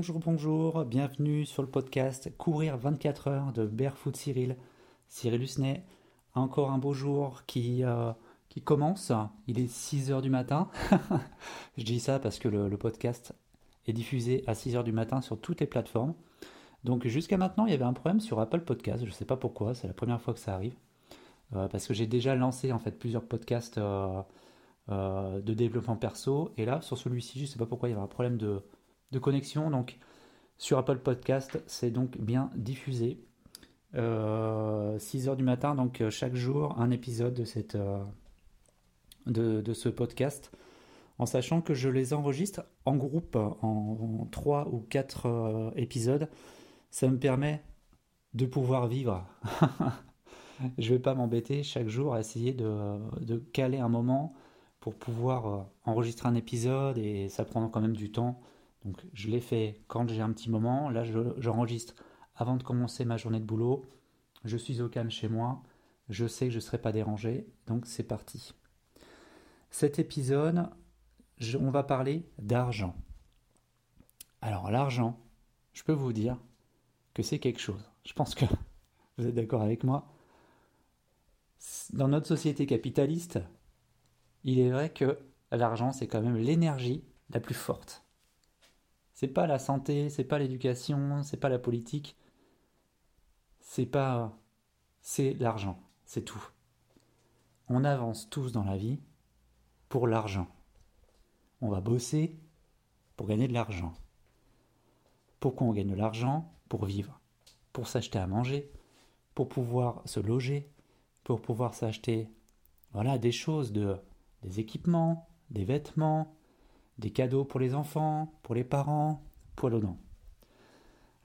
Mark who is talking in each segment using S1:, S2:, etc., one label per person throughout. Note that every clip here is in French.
S1: Bonjour, bonjour, bienvenue sur le podcast Courir 24 heures de Barefoot Cyril. Cyril Husnet, encore un beau jour qui, euh, commence. Il est 6 heures du matin. Je dis ça parce que le, podcast est diffusé à 6 heures du matin sur toutes les plateformes. Donc jusqu'à maintenant, il y avait un problème sur Apple Podcast. Je ne sais pas pourquoi, c'est la première fois que ça arrive. Euh, parce que j'ai déjà lancé en fait plusieurs podcasts euh, de développement perso. Et là, sur celui-ci, je ne sais pas pourquoi il y avait un problème de de connexion. Donc sur Apple Podcast, c'est donc bien diffusé. 6 euh, heures du matin, donc euh, chaque jour un épisode de, cette, euh, de, ce podcast, en sachant que je les enregistre en groupe en, 3 ou 4 épisodes. Ça me permet de pouvoir vivre. je vais pas m'embêter chaque jour à essayer de, de, caler un moment pour pouvoir enregistrer un épisode et ça prend quand même du temps. Donc je l'ai fait quand j'ai un petit moment. Là, j'enregistre avant de commencer ma journée de boulot. Je suis au calme chez moi. Je sais que je ne serai pas dérangé. Donc c'est parti. Cet épisode, on va parler d'argent. Alors l'argent, je peux vous dire que c'est quelque chose. Je pense que vous êtes d'accord avec moi. Dans notre société capitaliste, il est vrai que l'argent, c'est quand même l'énergie la plus forte. C'est pas la santé, c'est pas l'éducation, c'est pas la politique. C'est pas. C'est l'argent, c'est tout. On avance tous dans la vie pour l'argent. On va bosser pour gagner de l'argent. Pourquoi on gagne de l'argent? Pour vivre, pour s'acheter à manger, pour pouvoir se loger, pour pouvoir s'acheter voilà des choses de des équipements, des vêtements, des cadeaux pour les enfants, pour les parents, poil aux dents.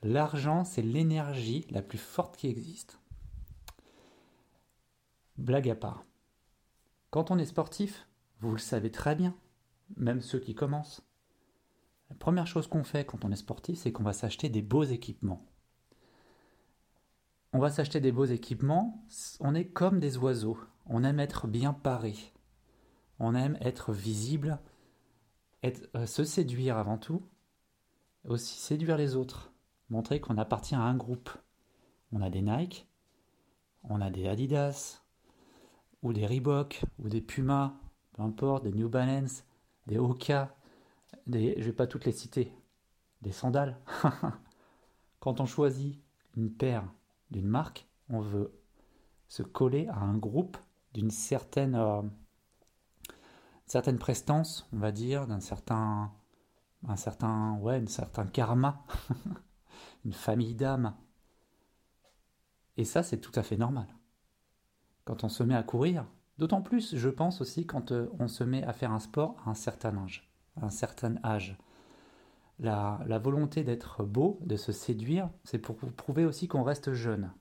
S1: L'argent, c'est l'énergie la plus forte qui existe. Blague à part. Quand on est sportif, vous le savez très bien, même ceux qui commencent, la première chose qu'on fait quand on est sportif, c'est qu'on va s'acheter des beaux équipements. On va s'acheter des beaux équipements, on est comme des oiseaux, on aime être bien paré, on aime être visible, euh, se séduire avant tout, aussi séduire les autres, montrer qu'on appartient à un groupe. On a des Nike, on a des Adidas, ou des Reebok, ou des Puma, peu importe, des New Balance, des Oka, des, je vais pas toutes les citer, des sandales. Quand on choisit une paire d'une marque, on veut se coller à un groupe d'une certaine euh, certaine prestance, on va dire, d'un certain, un certain, ouais, un certain karma, une famille d'âmes. Et ça, c'est tout à fait normal. Quand on se met à courir, d'autant plus, je pense aussi, quand euh, on se met à faire un sport à un certain âge. un certain âge. La, la volonté d'être beau, de se séduire, c'est pour prouver aussi qu'on reste jeune,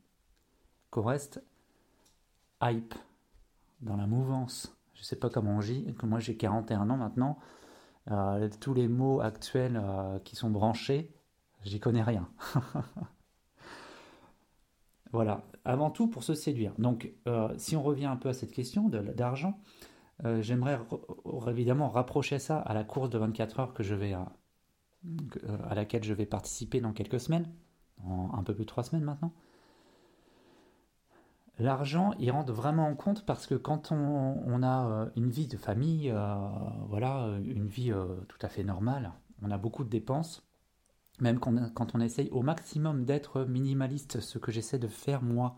S1: qu'on reste hype, dans la mouvance, je sais pas comment on dit, moi j'ai 41 ans maintenant, euh, tous les mots actuels euh, qui sont branchés, j'y connais rien. voilà, avant tout pour se séduire. Donc euh, si on revient un peu à cette question d'argent, j'aimerais évidemment rapprocher ça à la course de 24 heures que je vais à, laquelle je vais participer dans quelques semaines, un peu plus de trois semaines maintenant l'argent, il rentre vraiment en compte parce que quand on, a euh, une vie de famille, euh, voilà, une vie euh, tout à fait normale, on a beaucoup de dépenses, même quand on, essaye au maximum d'être minimaliste, ce que j'essaie de faire moi,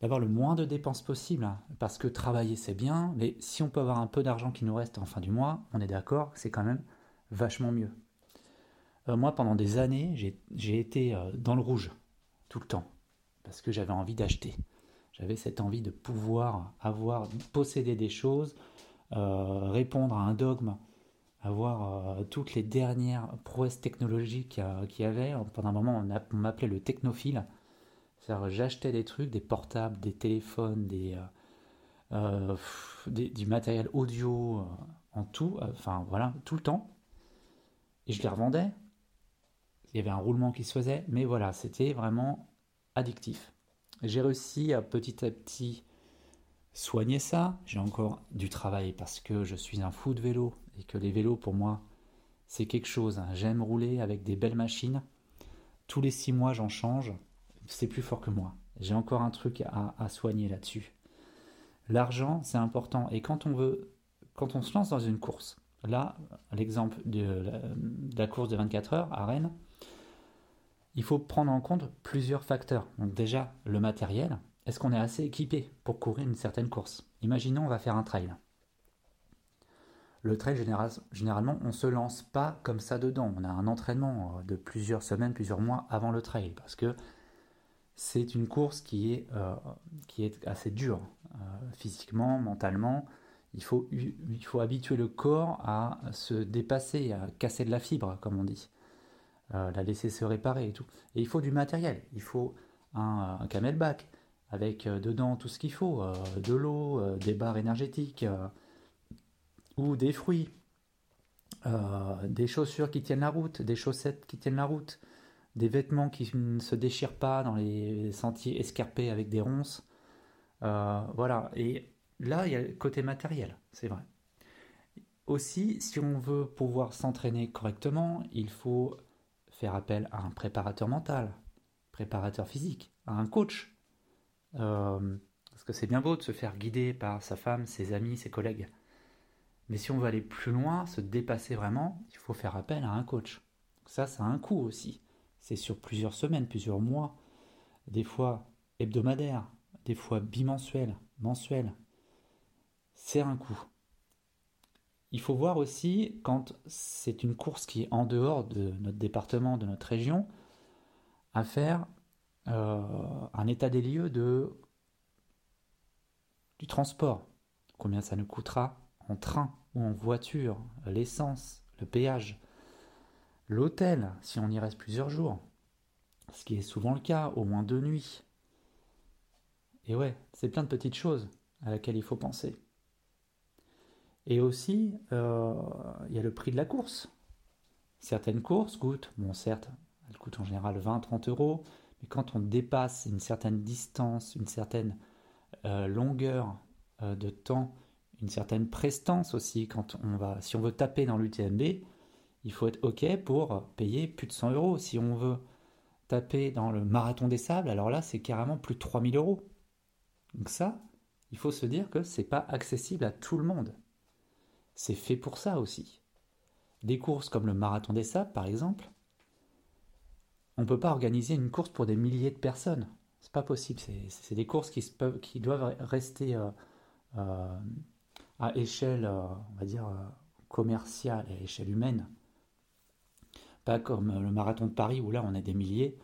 S1: d'avoir le moins de dépenses possible, hein, parce que travailler c'est bien, mais si on peut avoir un peu d'argent qui nous reste en fin du mois, on est d'accord, c'est quand même vachement mieux. moi, pendant des années, j'ai été dans le rouge, tout le temps, parce que j'avais envie d'acheter. J'avais cette envie de pouvoir avoir, posséder des choses, euh, répondre à un dogme, avoir euh, toutes les dernières prouesses technologiques euh, qu'il y avait. Pendant un moment, on, m'appelait le technophile. J'achetais des trucs, des portables, des téléphones, des, du matériel audio, en tout, enfin voilà, tout le temps. Et je les revendais. Il y avait un roulement qui se faisait, mais voilà, c'était vraiment addictif. J'ai réussi à petit à petit soigner ça. J'ai encore du travail parce que je suis un fou de vélo et que les vélos pour moi c'est quelque chose. Hein. J'aime rouler avec des belles machines. Tous les six mois, j'en change. C'est plus fort que moi. J'ai encore un truc à, soigner là-dessus. L'argent, c'est important. Et quand on veut, quand on se lance dans une course, là, l'exemple de, la course de 24 heures à Rennes, il faut prendre en compte plusieurs facteurs. Déjà, le matériel. Est-ce qu'on est assez équipé pour courir une certaine course? Imaginons, on va faire un trail. Le trail, généralement, on ne se lance pas comme ça dedans. On a un entraînement euh, de plusieurs semaines, plusieurs mois avant le trail, parce que c'est une course qui est, euh, assez dure, euh, physiquement, mentalement. Il faut, il faut habituer le corps à se dépasser, à casser de la fibre, comme on dit, la laisser se réparer et tout. Et il faut du matériel. Il faut un, un camelback avec dedans tout ce qu'il faut, de l'eau, des barres énergétiques ou des fruits, euh, des chaussures qui tiennent la route, des chaussettes qui tiennent la route, des vêtements qui ne se déchirent pas dans les sentiers escarpés avec des ronces. Euh, voilà, et là, il y a le côté matériel, c'est vrai. Aussi, si on veut pouvoir s'entraîner correctement, il faut faire appel à un préparateur mental, préparateur physique, à un coach. Euh, parce que c'est bien beau de se faire guider par sa femme, ses amis, ses collègues. Mais si on veut aller plus loin, se dépasser vraiment, il faut faire appel à un coach. Ça, ça a un coût aussi. C'est sur plusieurs semaines, plusieurs mois, des fois hebdomadaires, des fois bimensuels, mensuels. C'est un coût. Il faut voir aussi quand c'est une course qui est en dehors de notre département, de notre région, à faire euh, un état des lieux du transport. Combien ça nous coûtera en train ou en voiture, l'essence, le péage, l'hôtel, si on y reste plusieurs jours, ce qui est souvent le cas, au moins deux nuits. Et ouais, c'est plein de petites choses à laquelle il faut penser. Et aussi, euh, il y a le prix de la course. Certaines courses coûtent, bon certes, elles coûtent en général 20-30 euros, mais quand on dépasse une certaine distance, une certaine euh, longueur euh, de temps une certaine prestance aussi quand on va, si on veut taper dans l'UTMB, il faut être OK pour payer plus de 100 euros. Si on veut taper dans le marathon des sables, alors là, c'est carrément plus de 3000 euros. Donc ça, il faut se dire que c'est pas accessible à tout le monde. C'est fait pour ça aussi. Des courses comme le marathon des sables, par exemple, on ne peut pas organiser une course pour des milliers de personnes. C'est pas possible. C'est des courses qui, doivent rester euh, euh, à échelle, euh, on va dire, commerciale et à échelle humaine. Pas comme le marathon de Paris où là on est des milliers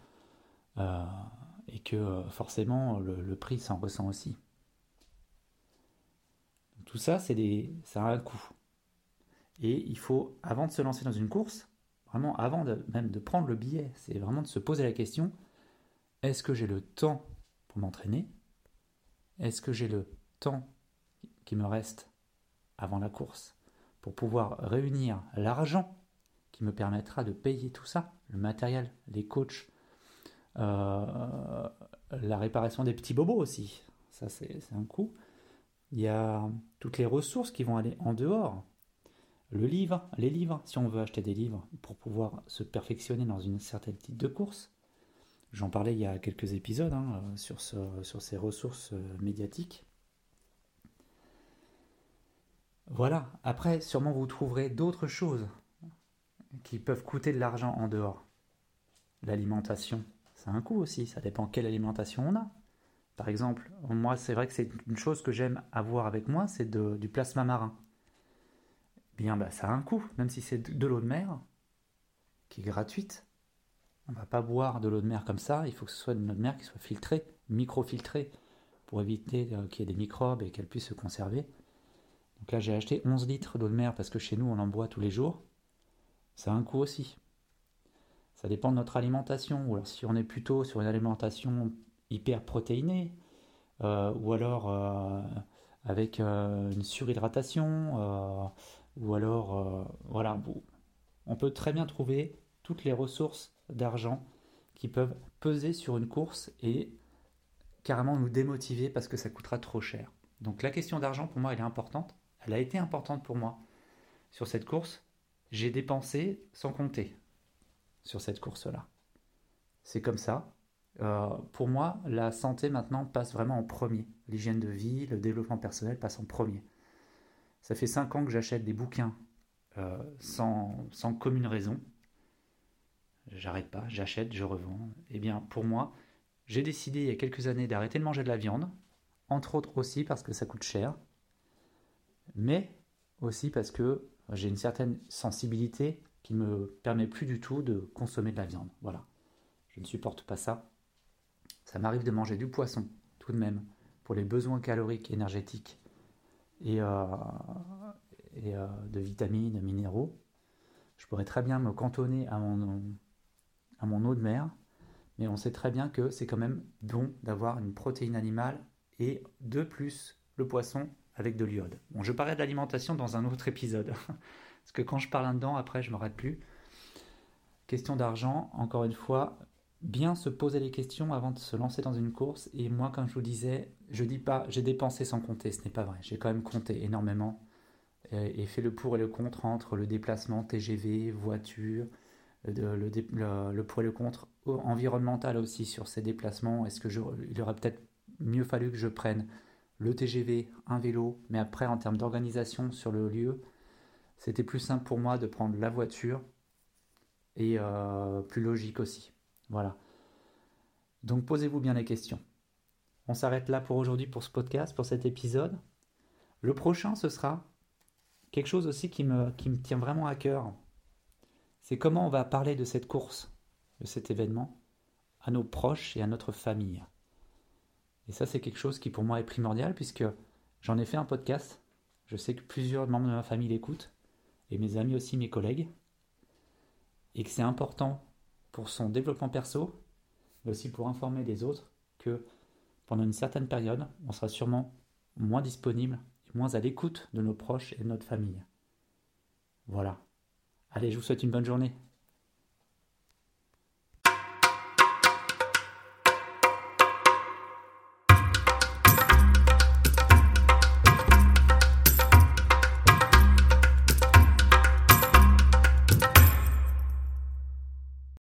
S1: et que forcément le, prix s'en ressent aussi. Tout ça, c'est ça a un coût. Et il faut, avant de se lancer dans une course, vraiment avant même de prendre le billet, c'est vraiment de se poser la question, est-ce que j'ai le temps pour m'entraîner? Est-ce que j'ai le temps qui me reste avant la course pour pouvoir réunir l'argent qui me permettra de payer tout ça, le matériel, les coachs, euh, la réparation des petits bobos aussi, ça c'est un coût. Il y a toutes les ressources qui vont aller en dehors. Le livre, les livres, si on veut acheter des livres pour pouvoir se perfectionner dans une certaine type de course. J'en parlais il y a quelques épisodes hein, sur, sur ces ressources euh, médiatiques. Voilà, après, sûrement vous trouverez d'autres choses qui peuvent coûter de l'argent en dehors. L'alimentation, c'est un coût aussi, ça dépend quelle alimentation on a. Par exemple, moi, c'est vrai que c'est une chose que j'aime avoir avec moi, c'est du plasma marin. Bien, bah, ça a un coût, même si c'est de, l'eau de mer, qui est gratuite. On ne va pas boire de l'eau de mer comme ça, il faut que ce soit de l'eau de mer qui soit filtrée, microfiltrée, pour éviter euh, qu'il y ait des microbes et qu'elle puisse se conserver. Donc là, j'ai acheté 11 litres d'eau de mer parce que chez nous, on en boit tous les jours. Ça a un coût aussi. Ça dépend de notre alimentation. Ou alors, si on est plutôt sur une alimentation hyper protéinée, euh, ou alors euh, avec une surhydratation, ou alors, voilà, on peut très bien trouver toutes les ressources d'argent qui peuvent peser sur une course et carrément nous démotiver parce que ça coûtera trop cher. Donc la question d'argent, pour moi, elle est importante elle a été importante pour moi sur cette course. j'ai dépensé sans compter sur cette course-là. C'est comme ça. Euh, pour moi, la santé maintenant passe vraiment en premier. L'hygiène de vie, le développement personnel passe en premier. Ça fait 5 ans que j'achète des bouquins euh, sans, sans commune raison. J'arrête pas, j'achète, je revends. Eh bien, pour moi, j'ai décidé il y a quelques années d'arrêter de manger de la viande, entre autres aussi parce que ça coûte cher, mais aussi parce que j'ai une certaine sensibilité qui ne me permet plus du tout de consommer de la viande. Voilà. Je ne supporte pas ça. Ça m'arrive de manger du poisson, tout de même, pour les besoins caloriques, énergétiques et, euh, et euh, de vitamines, minéraux. Je pourrais très bien me cantonner à mon, à mon eau de mer, mais on sait très bien que c'est quand même bon d'avoir une protéine animale et de plus le poisson avec de l'iode. Bon, je parlerai de l'alimentation dans un autre épisode, parce que quand je parle là-dedans, après je ne m'arrête plus. Question d'argent, encore une fois, bien se poser les questions avant de se lancer dans une course. Et moi, comme je vous disais, je dis pas j'ai dépensé sans compter, ce n'est pas vrai. J'ai quand même compté énormément et, fait le pour et le contre entre le déplacement TGV, voiture, le, pour et le contre environnemental aussi sur ces déplacements. Est-ce que il aurait peut-être mieux fallu que je prenne le TGV, un vélo, mais après en termes d'organisation sur le lieu, c'était plus simple pour moi de prendre la voiture et euh, plus logique aussi. Voilà. Donc posez-vous bien les questions. On s'arrête là pour aujourd'hui pour ce podcast, pour cet épisode. Le prochain, ce sera quelque chose aussi qui me, qui me tient vraiment à cœur. C'est comment on va parler de cette course, de cet événement, à nos proches et à notre famille. Et ça, c'est quelque chose qui pour moi est primordial puisque j'en ai fait un podcast. Je sais que plusieurs membres de ma famille l'écoutent, et mes amis aussi, mes collègues. Et que c'est important pour son développement perso, mais aussi pour informer les autres que pendant une certaine période, on sera sûrement moins disponible et moins à l'écoute de nos proches et de notre famille. Voilà. Allez, je vous souhaite une bonne journée.